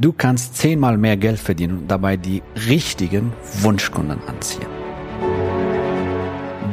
Du kannst zehnmal mehr Geld verdienen und dabei die richtigen Wunschkunden anziehen.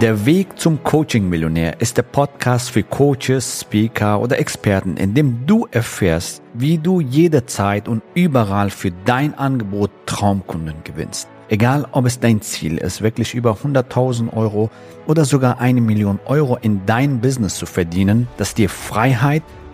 Der Weg zum Coaching-Millionär ist der Podcast für Coaches, Speaker oder Experten, in dem du erfährst, wie du jederzeit und überall für dein Angebot Traumkunden gewinnst. Egal, ob es dein Ziel ist, wirklich über 100.000 Euro oder sogar eine Million Euro in dein Business zu verdienen, das dir Freiheit,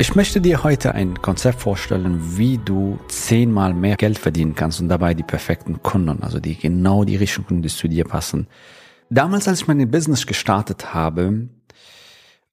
Ich möchte dir heute ein Konzept vorstellen, wie du zehnmal mehr Geld verdienen kannst und dabei die perfekten Kunden, also die genau die richtigen Kunden, die zu dir passen. Damals, als ich mein Business gestartet habe,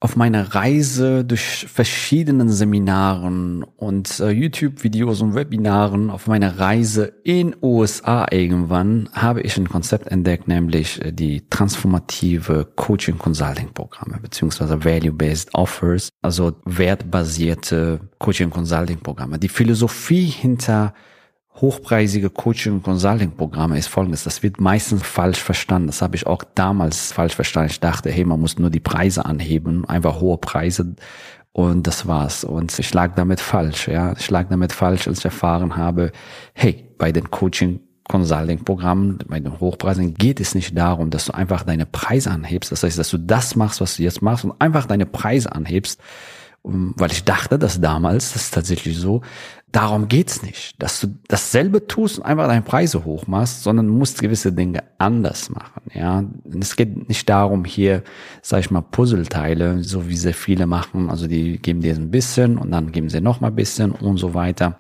auf meiner Reise durch verschiedenen Seminaren und äh, YouTube-Videos und Webinaren, auf meiner Reise in USA irgendwann, habe ich ein Konzept entdeckt, nämlich äh, die transformative Coaching-Consulting-Programme, beziehungsweise Value-Based Offers, also wertbasierte Coaching-Consulting-Programme. Die Philosophie hinter hochpreisige Coaching- und Consulting-Programme ist folgendes. Das wird meistens falsch verstanden. Das habe ich auch damals falsch verstanden. Ich dachte, hey, man muss nur die Preise anheben, einfach hohe Preise und das war's. Und ich lag damit falsch, ja. Ich lag damit falsch, als ich erfahren habe, hey, bei den Coaching Consulting-Programmen, bei den Hochpreisen geht es nicht darum, dass du einfach deine Preise anhebst. Das heißt, dass du das machst, was du jetzt machst und einfach deine Preise anhebst, weil ich dachte, dass damals, das ist tatsächlich so, darum geht's nicht, dass du dasselbe tust und einfach deine Preise hochmachst, sondern musst gewisse Dinge anders machen. Ja, es geht nicht darum, hier, sag ich mal, Puzzleteile, so wie sehr viele machen. Also die geben dir ein bisschen und dann geben sie noch mal ein bisschen und so weiter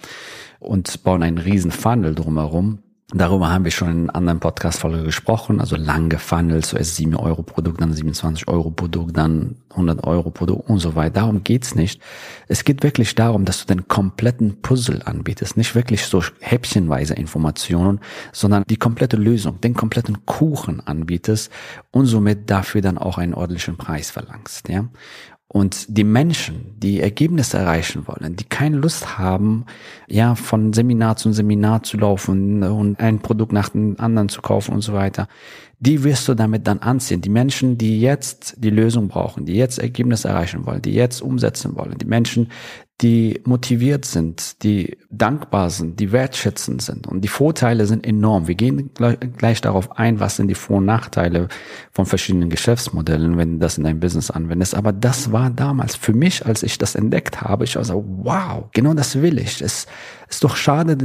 und bauen einen riesen Funnel drumherum Darüber haben wir schon in anderen Podcast-Folge gesprochen, also lang gefunnelt, zuerst 7 Euro Produkt, dann 27 Euro Produkt, dann 100 Euro Produkt und so weiter. Darum geht's nicht. Es geht wirklich darum, dass du den kompletten Puzzle anbietest, nicht wirklich so häppchenweise Informationen, sondern die komplette Lösung, den kompletten Kuchen anbietest und somit dafür dann auch einen ordentlichen Preis verlangst, ja. Und die Menschen, die Ergebnisse erreichen wollen, die keine Lust haben, ja, von Seminar zu Seminar zu laufen und ein Produkt nach dem anderen zu kaufen und so weiter, die wirst du damit dann anziehen. Die Menschen, die jetzt die Lösung brauchen, die jetzt Ergebnisse erreichen wollen, die jetzt umsetzen wollen, die Menschen, die motiviert sind, die dankbar sind, die wertschätzend sind. Und die Vorteile sind enorm. Wir gehen gleich darauf ein, was sind die Vor- und Nachteile von verschiedenen Geschäftsmodellen, wenn du das in dein Business anwendest. Aber das war damals für mich, als ich das entdeckt habe, ich war so, wow, genau das will ich. Es ist doch schade,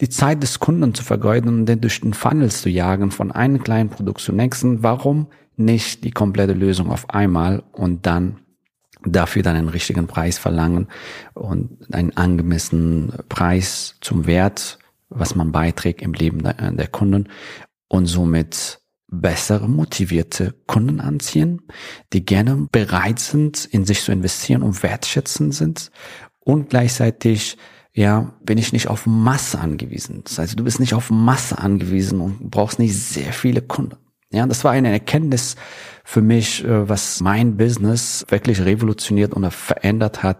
die Zeit des Kunden zu vergeuden und den durch den Funnel zu jagen, von einem kleinen Produkt zum nächsten. Warum nicht die komplette Lösung auf einmal und dann dafür dann einen richtigen Preis verlangen und einen angemessenen Preis zum Wert, was man beiträgt im Leben der, der Kunden und somit bessere, motivierte Kunden anziehen, die gerne bereit sind, in sich zu investieren und wertschätzend sind und gleichzeitig ja, bin ich nicht auf Masse angewiesen. Das heißt, du bist nicht auf Masse angewiesen und brauchst nicht sehr viele Kunden. Ja, das war eine Erkenntnis für mich, äh, was mein Business wirklich revolutioniert und verändert hat.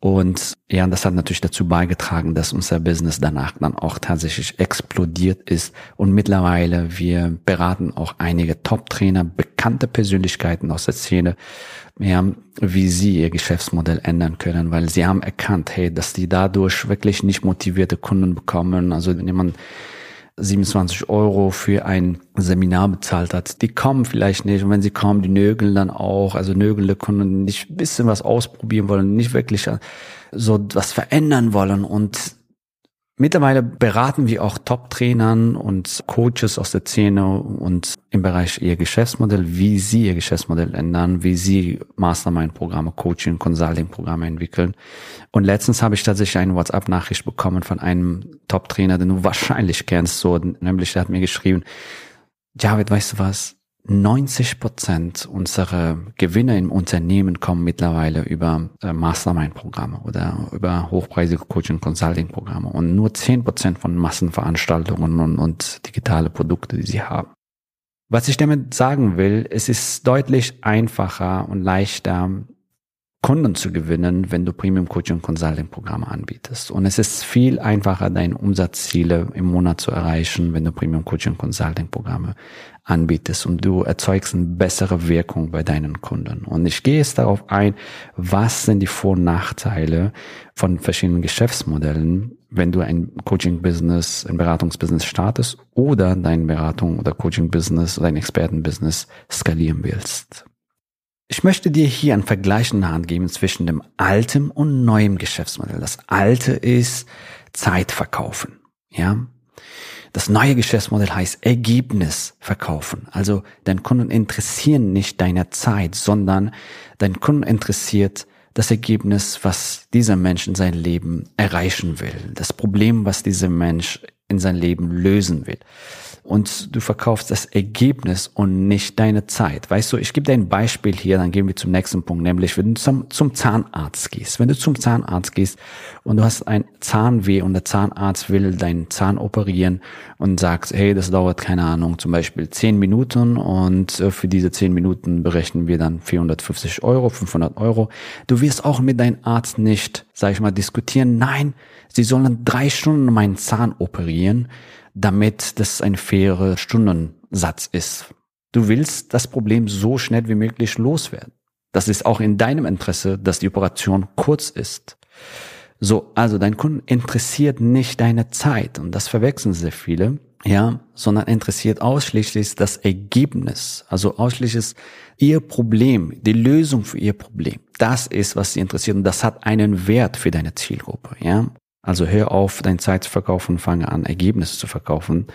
Und ja, das hat natürlich dazu beigetragen, dass unser Business danach dann auch tatsächlich explodiert ist. Und mittlerweile, wir beraten auch einige Top-Trainer, bekannte Persönlichkeiten aus der Szene, ja, wie sie ihr Geschäftsmodell ändern können, weil sie haben erkannt, hey, dass die dadurch wirklich nicht motivierte Kunden bekommen. Also wenn jemand 27 Euro für ein Seminar bezahlt hat. Die kommen vielleicht nicht und wenn sie kommen, die nögeln dann auch. Also nögelnde Kunden nicht ein bisschen was ausprobieren wollen, nicht wirklich so was verändern wollen und Mittlerweile beraten wir auch Top-Trainern und Coaches aus der Szene und im Bereich ihr Geschäftsmodell, wie sie ihr Geschäftsmodell ändern, wie sie Mastermind-Programme, Coaching, Consulting-Programme entwickeln. Und letztens habe ich tatsächlich eine WhatsApp-Nachricht bekommen von einem Top-Trainer, den du wahrscheinlich kennst, so, nämlich der hat mir geschrieben, Javid, weißt du was? 90 Prozent unserer Gewinne im Unternehmen kommen mittlerweile über äh, Mastermind-Programme oder über hochpreisige Coaching-Consulting-Programme und nur 10 Prozent von Massenveranstaltungen und, und digitale Produkte, die sie haben. Was ich damit sagen will, es ist deutlich einfacher und leichter, Kunden zu gewinnen, wenn du Premium Coaching Consulting Programme anbietest. Und es ist viel einfacher, deine Umsatzziele im Monat zu erreichen, wenn du Premium Coaching Consulting Programme anbietest und du erzeugst eine bessere Wirkung bei deinen Kunden. Und ich gehe jetzt darauf ein, was sind die Vor- und Nachteile von verschiedenen Geschäftsmodellen, wenn du ein Coaching-Business, ein Beratungsbusiness startest oder dein Beratung- oder Coaching-Business oder ein Experten-Business skalieren willst. Ich möchte dir hier einen Vergleich in der Hand geben zwischen dem alten und neuem Geschäftsmodell. Das alte ist Zeit verkaufen. Ja. Das neue Geschäftsmodell heißt Ergebnis verkaufen. Also dein Kunden interessieren nicht deine Zeit, sondern dein Kunden interessiert das Ergebnis, was dieser Mensch in sein Leben erreichen will. Das Problem, was dieser Mensch in sein Leben lösen will und du verkaufst das Ergebnis und nicht deine Zeit. Weißt du, ich gebe dir ein Beispiel hier, dann gehen wir zum nächsten Punkt, nämlich wenn du zum, zum Zahnarzt gehst. Wenn du zum Zahnarzt gehst und du hast ein Zahnweh und der Zahnarzt will deinen Zahn operieren und sagst, hey, das dauert keine Ahnung, zum Beispiel zehn Minuten und äh, für diese zehn Minuten berechnen wir dann 450 Euro, 500 Euro. Du wirst auch mit deinem Arzt nicht, sag ich mal, diskutieren. Nein, sie sollen drei Stunden meinen Zahn operieren damit das ein fairer Stundensatz ist. Du willst das Problem so schnell wie möglich loswerden. Das ist auch in deinem Interesse, dass die Operation kurz ist. So, also dein Kunden interessiert nicht deine Zeit und das verwechseln sehr viele, ja, sondern interessiert ausschließlich das Ergebnis, also ausschließlich ihr Problem, die Lösung für ihr Problem. Das ist, was sie interessiert und das hat einen Wert für deine Zielgruppe, ja. Also hör auf, deine Zeit zu verkaufen, fange an, Ergebnisse zu verkaufen.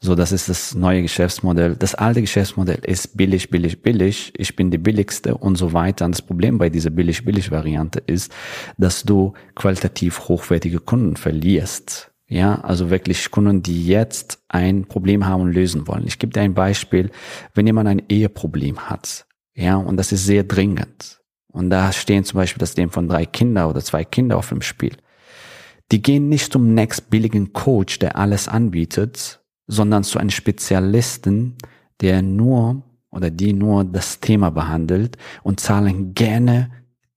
So, das ist das neue Geschäftsmodell. Das alte Geschäftsmodell ist billig, billig, billig. Ich bin die billigste und so weiter. Und das Problem bei dieser billig, billig Variante ist, dass du qualitativ hochwertige Kunden verlierst. Ja, also wirklich Kunden, die jetzt ein Problem haben und lösen wollen. Ich gebe dir ein Beispiel. Wenn jemand ein Eheproblem hat, ja, und das ist sehr dringend. Und da stehen zum Beispiel das Leben von drei Kinder oder zwei Kinder auf dem Spiel die gehen nicht zum nächst billigen Coach, der alles anbietet, sondern zu einem Spezialisten, der nur oder die nur das Thema behandelt und zahlen gerne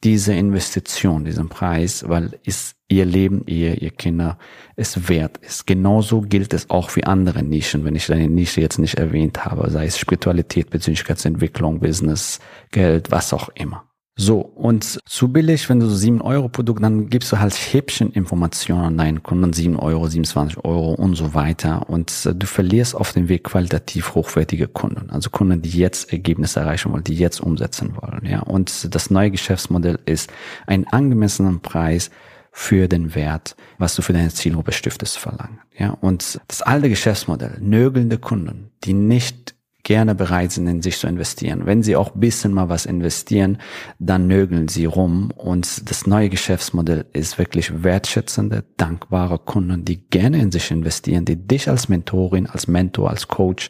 diese Investition, diesen Preis, weil es ihr Leben, ihr, ihr Kinder es wert ist. Genauso gilt es auch für andere Nischen, wenn ich deine Nische jetzt nicht erwähnt habe, sei es Spiritualität, Persönlichkeitsentwicklung, Business, Geld, was auch immer. So, und zu billig, wenn du so 7 Euro Produkt, dann gibst du halt Häppcheninformationen an deinen Kunden, 7 Euro, 27 Euro und so weiter. Und äh, du verlierst auf dem Weg qualitativ hochwertige Kunden. Also Kunden, die jetzt Ergebnisse erreichen wollen, die jetzt umsetzen wollen. Ja, und das neue Geschäftsmodell ist einen angemessenen Preis für den Wert, was du für deine Zielgruppe stiftest, verlangen. Ja, und das alte Geschäftsmodell, nögelnde Kunden, die nicht gerne bereit sind, in sich zu investieren. Wenn sie auch bisschen mal was investieren, dann nögeln sie rum. Und das neue Geschäftsmodell ist wirklich wertschätzende, dankbare Kunden, die gerne in sich investieren, die dich als Mentorin, als Mentor, als Coach,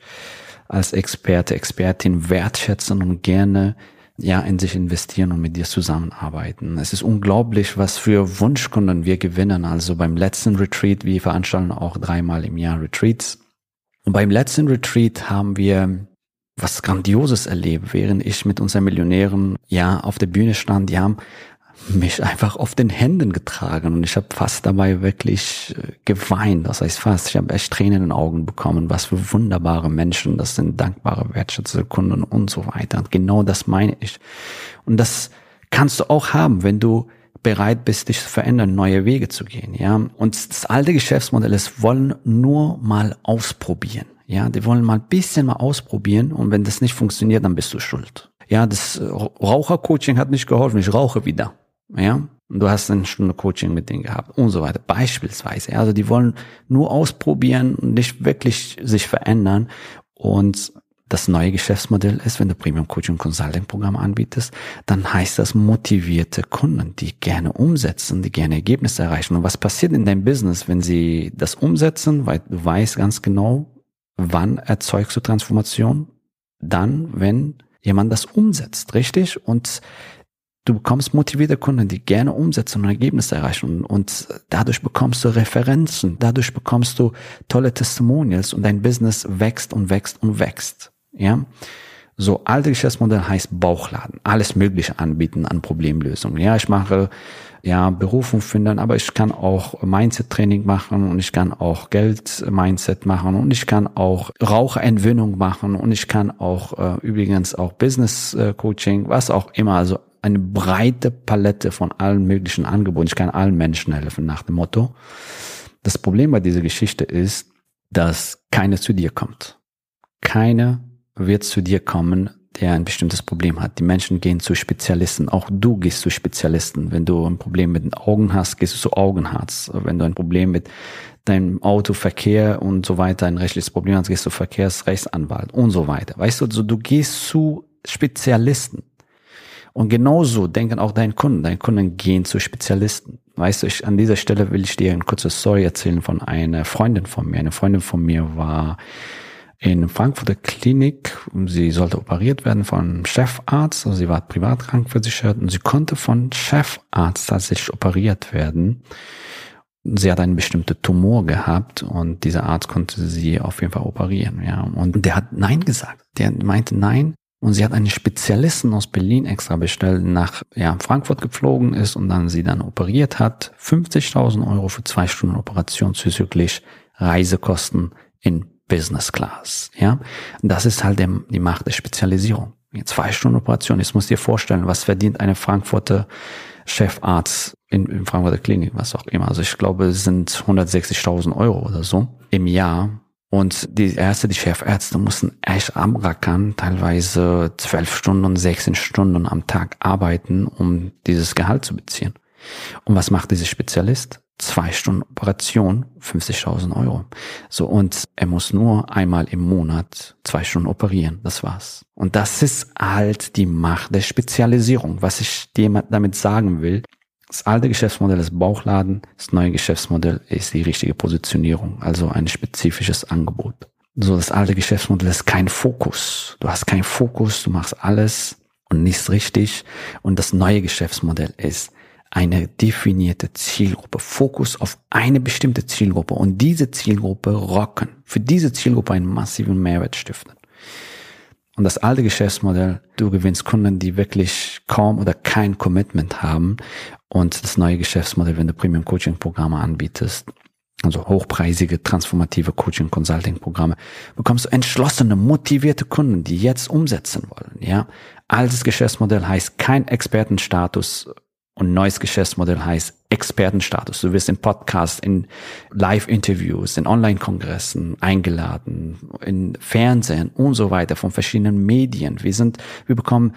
als Experte, Expertin wertschätzen und gerne ja, in sich investieren und mit dir zusammenarbeiten. Es ist unglaublich, was für Wunschkunden wir gewinnen. Also beim letzten Retreat, wir veranstalten auch dreimal im Jahr Retreats und beim letzten Retreat haben wir was Grandioses erlebt, während ich mit unseren Millionären ja auf der Bühne stand. Die haben mich einfach auf den Händen getragen und ich habe fast dabei wirklich äh, geweint. Das heißt fast, ich habe echt Tränen in den Augen bekommen. Was für wunderbare Menschen, das sind dankbare, wertschätzende Kunden und so weiter. Und genau das meine ich. Und das kannst du auch haben, wenn du bereit bist, dich zu verändern, neue Wege zu gehen, ja. Und das alte Geschäftsmodell ist, wollen nur mal ausprobieren, ja. Die wollen mal ein bisschen mal ausprobieren und wenn das nicht funktioniert, dann bist du schuld. Ja, das Rauchercoaching hat nicht geholfen, ich rauche wieder, ja. Und du hast eine Stunde Coaching mit denen gehabt und so weiter. Beispielsweise. Also die wollen nur ausprobieren und nicht wirklich sich verändern und das neue Geschäftsmodell ist, wenn du Premium Coaching Consulting Programm anbietest, dann heißt das motivierte Kunden, die gerne umsetzen, die gerne Ergebnisse erreichen. Und was passiert in deinem Business, wenn sie das umsetzen, weil du weißt ganz genau, wann erzeugst du Transformation? Dann, wenn jemand das umsetzt, richtig? Und du bekommst motivierte Kunden, die gerne umsetzen und Ergebnisse erreichen. Und dadurch bekommst du Referenzen, dadurch bekommst du tolle Testimonials und dein Business wächst und wächst und wächst. Ja. So, alte Geschäftsmodell heißt Bauchladen, alles Mögliche anbieten an Problemlösungen. Ja, ich mache ja Berufung finden, aber ich kann auch Mindset-Training machen und ich kann auch Geld-Mindset machen und ich kann auch Raucherentwöhnung machen und ich kann auch äh, übrigens auch Business-Coaching, was auch immer. Also eine breite Palette von allen möglichen Angeboten. Ich kann allen Menschen helfen nach dem Motto. Das Problem bei dieser Geschichte ist, dass keiner zu dir kommt. Keiner wird zu dir kommen, der ein bestimmtes Problem hat. Die Menschen gehen zu Spezialisten. Auch du gehst zu Spezialisten. Wenn du ein Problem mit den Augen hast, gehst du zu Augenarzt. Wenn du ein Problem mit deinem Autoverkehr und so weiter, ein rechtliches Problem hast, gehst du Verkehrsrechtsanwalt und so weiter. Weißt du, also du gehst zu Spezialisten. Und genauso denken auch deine Kunden. Deine Kunden gehen zu Spezialisten. Weißt du, ich, an dieser Stelle will ich dir eine kurze Story erzählen von einer Freundin von mir. Eine Freundin von mir war in Frankfurter Klinik. Sie sollte operiert werden von Chefarzt. Also sie war privat krankversichert und sie konnte von Chefarzt tatsächlich operiert werden. Sie hat einen bestimmten Tumor gehabt und dieser Arzt konnte sie auf jeden Fall operieren, ja. Und der hat Nein gesagt. Der meinte Nein, und sie hat einen Spezialisten aus Berlin extra bestellt, nach ja, Frankfurt geflogen ist und dann sie dann operiert hat. 50.000 Euro für zwei Stunden Operation zuzüglich Reisekosten in Business Class. Ja, das ist halt die Macht der Spezialisierung. Zwei Stunden Operation. Jetzt musst du dir vorstellen, was verdient eine Frankfurter Chefarzt in, in Frankfurter Klinik, was auch immer. Also ich glaube, es sind 160.000 Euro oder so im Jahr und die Ärzte, die Chefärzte mussten echt abrackern, teilweise zwölf Stunden, 16 Stunden am Tag arbeiten, um dieses Gehalt zu beziehen. Und was macht dieser Spezialist? Zwei Stunden Operation, 50.000 Euro. So, und er muss nur einmal im Monat zwei Stunden operieren. Das war's. Und das ist halt die Macht der Spezialisierung. Was ich dir damit sagen will, das alte Geschäftsmodell ist Bauchladen, das neue Geschäftsmodell ist die richtige Positionierung, also ein spezifisches Angebot. So, das alte Geschäftsmodell ist kein Fokus. Du hast keinen Fokus, du machst alles und nichts richtig. Und das neue Geschäftsmodell ist eine definierte Zielgruppe. Fokus auf eine bestimmte Zielgruppe und diese Zielgruppe rocken. Für diese Zielgruppe einen massiven Mehrwert stiften. Und das alte Geschäftsmodell, du gewinnst Kunden, die wirklich kaum oder kein Commitment haben. Und das neue Geschäftsmodell, wenn du Premium Coaching Programme anbietest, also hochpreisige, transformative Coaching Consulting Programme, bekommst du entschlossene, motivierte Kunden, die jetzt umsetzen wollen, ja. Altes Geschäftsmodell heißt kein Expertenstatus und neues Geschäftsmodell heißt Expertenstatus. Du wirst in Podcasts, in Live-Interviews, in Online-Kongressen eingeladen, in Fernsehen und so weiter von verschiedenen Medien. Wir sind, wir bekommen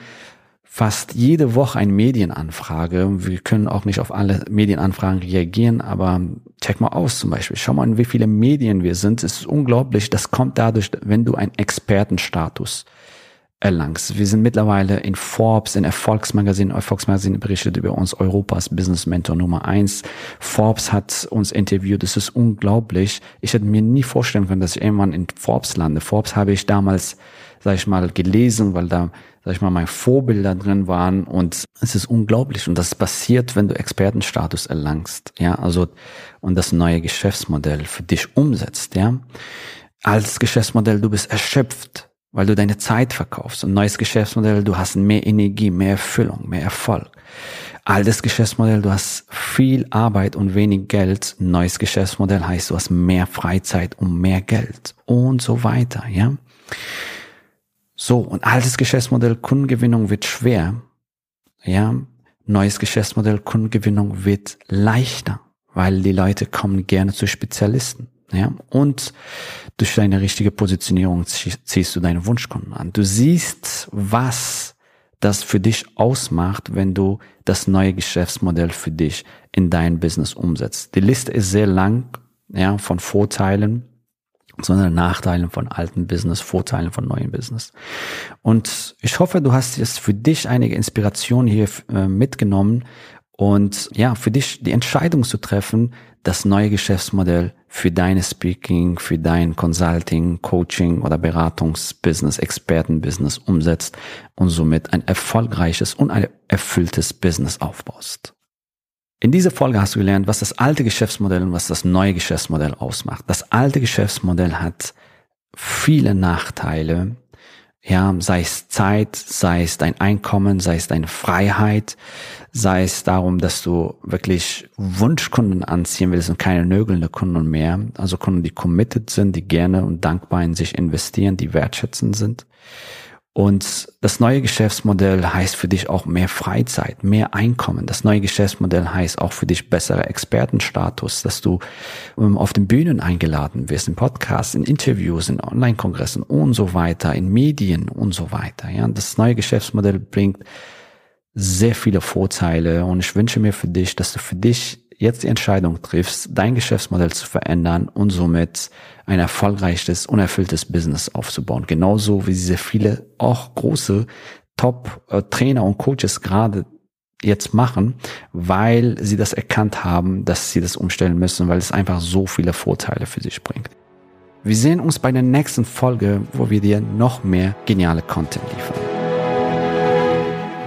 fast jede Woche eine Medienanfrage. Wir können auch nicht auf alle Medienanfragen reagieren, aber check mal aus zum Beispiel. Schau mal, in wie viele Medien wir sind. Es ist unglaublich. Das kommt dadurch, wenn du einen Expertenstatus erlangst. Wir sind mittlerweile in Forbes, in Erfolgsmagazin, Erfolgsmagazin berichtet über uns Europas Business Mentor Nummer eins. Forbes hat uns interviewt. Es ist unglaublich. Ich hätte mir nie vorstellen können, dass ich irgendwann in Forbes lande. Forbes habe ich damals, sag ich mal, gelesen, weil da, sag ich mal, meine Vorbilder drin waren und es ist unglaublich. Und das passiert, wenn du Expertenstatus erlangst. Ja, also, und das neue Geschäftsmodell für dich umsetzt, ja. Als Geschäftsmodell, du bist erschöpft weil du deine Zeit verkaufst. Ein neues Geschäftsmodell, du hast mehr Energie, mehr Erfüllung, mehr Erfolg. Altes Geschäftsmodell, du hast viel Arbeit und wenig Geld. Neues Geschäftsmodell heißt, du hast mehr Freizeit und mehr Geld und so weiter, ja. So, und altes Geschäftsmodell, Kundengewinnung wird schwer, ja. Neues Geschäftsmodell, Kundengewinnung wird leichter, weil die Leute kommen gerne zu Spezialisten. Ja, und durch deine richtige Positionierung ziehst du deine Wunschkunden an. Du siehst, was das für dich ausmacht, wenn du das neue Geschäftsmodell für dich in dein Business umsetzt. Die Liste ist sehr lang, ja, von Vorteilen, sondern Nachteilen von alten Business, Vorteilen von neuen Business. Und ich hoffe, du hast jetzt für dich einige Inspirationen hier äh, mitgenommen und ja, für dich die Entscheidung zu treffen, das neue Geschäftsmodell für deine Speaking, für dein Consulting, Coaching oder Beratungsbusiness, Expertenbusiness umsetzt und somit ein erfolgreiches und ein erfülltes Business aufbaust. In dieser Folge hast du gelernt, was das alte Geschäftsmodell und was das neue Geschäftsmodell ausmacht. Das alte Geschäftsmodell hat viele Nachteile, Ja, sei es Zeit, sei es dein Einkommen, sei es deine Freiheit, sei es darum, dass du wirklich Wunschkunden anziehen willst und keine nögelnde Kunden mehr. Also Kunden, die committed sind, die gerne und dankbar in sich investieren, die wertschätzend sind. Und das neue Geschäftsmodell heißt für dich auch mehr Freizeit, mehr Einkommen. Das neue Geschäftsmodell heißt auch für dich bessere Expertenstatus, dass du ähm, auf den Bühnen eingeladen wirst, in Podcasts, in Interviews, in Online-Kongressen und so weiter, in Medien und so weiter. Ja, das neue Geschäftsmodell bringt sehr viele Vorteile und ich wünsche mir für dich, dass du für dich jetzt die Entscheidung triffst, dein Geschäftsmodell zu verändern und somit ein erfolgreiches, unerfülltes Business aufzubauen. Genauso wie diese viele auch große Top-Trainer und Coaches gerade jetzt machen, weil sie das erkannt haben, dass sie das umstellen müssen, weil es einfach so viele Vorteile für sich bringt. Wir sehen uns bei der nächsten Folge, wo wir dir noch mehr geniale Content liefern.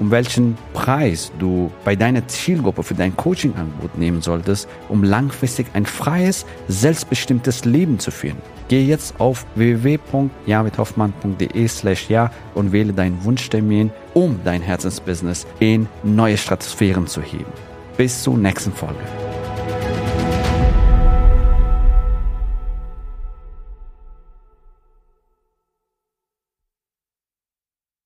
um welchen Preis du bei deiner Zielgruppe für dein Coaching-Angebot nehmen solltest, um langfristig ein freies, selbstbestimmtes Leben zu führen. Gehe jetzt auf www.javidhoffmann.de slash ja und wähle deinen Wunschtermin, um dein Herzensbusiness in neue Stratosphären zu heben. Bis zur nächsten Folge.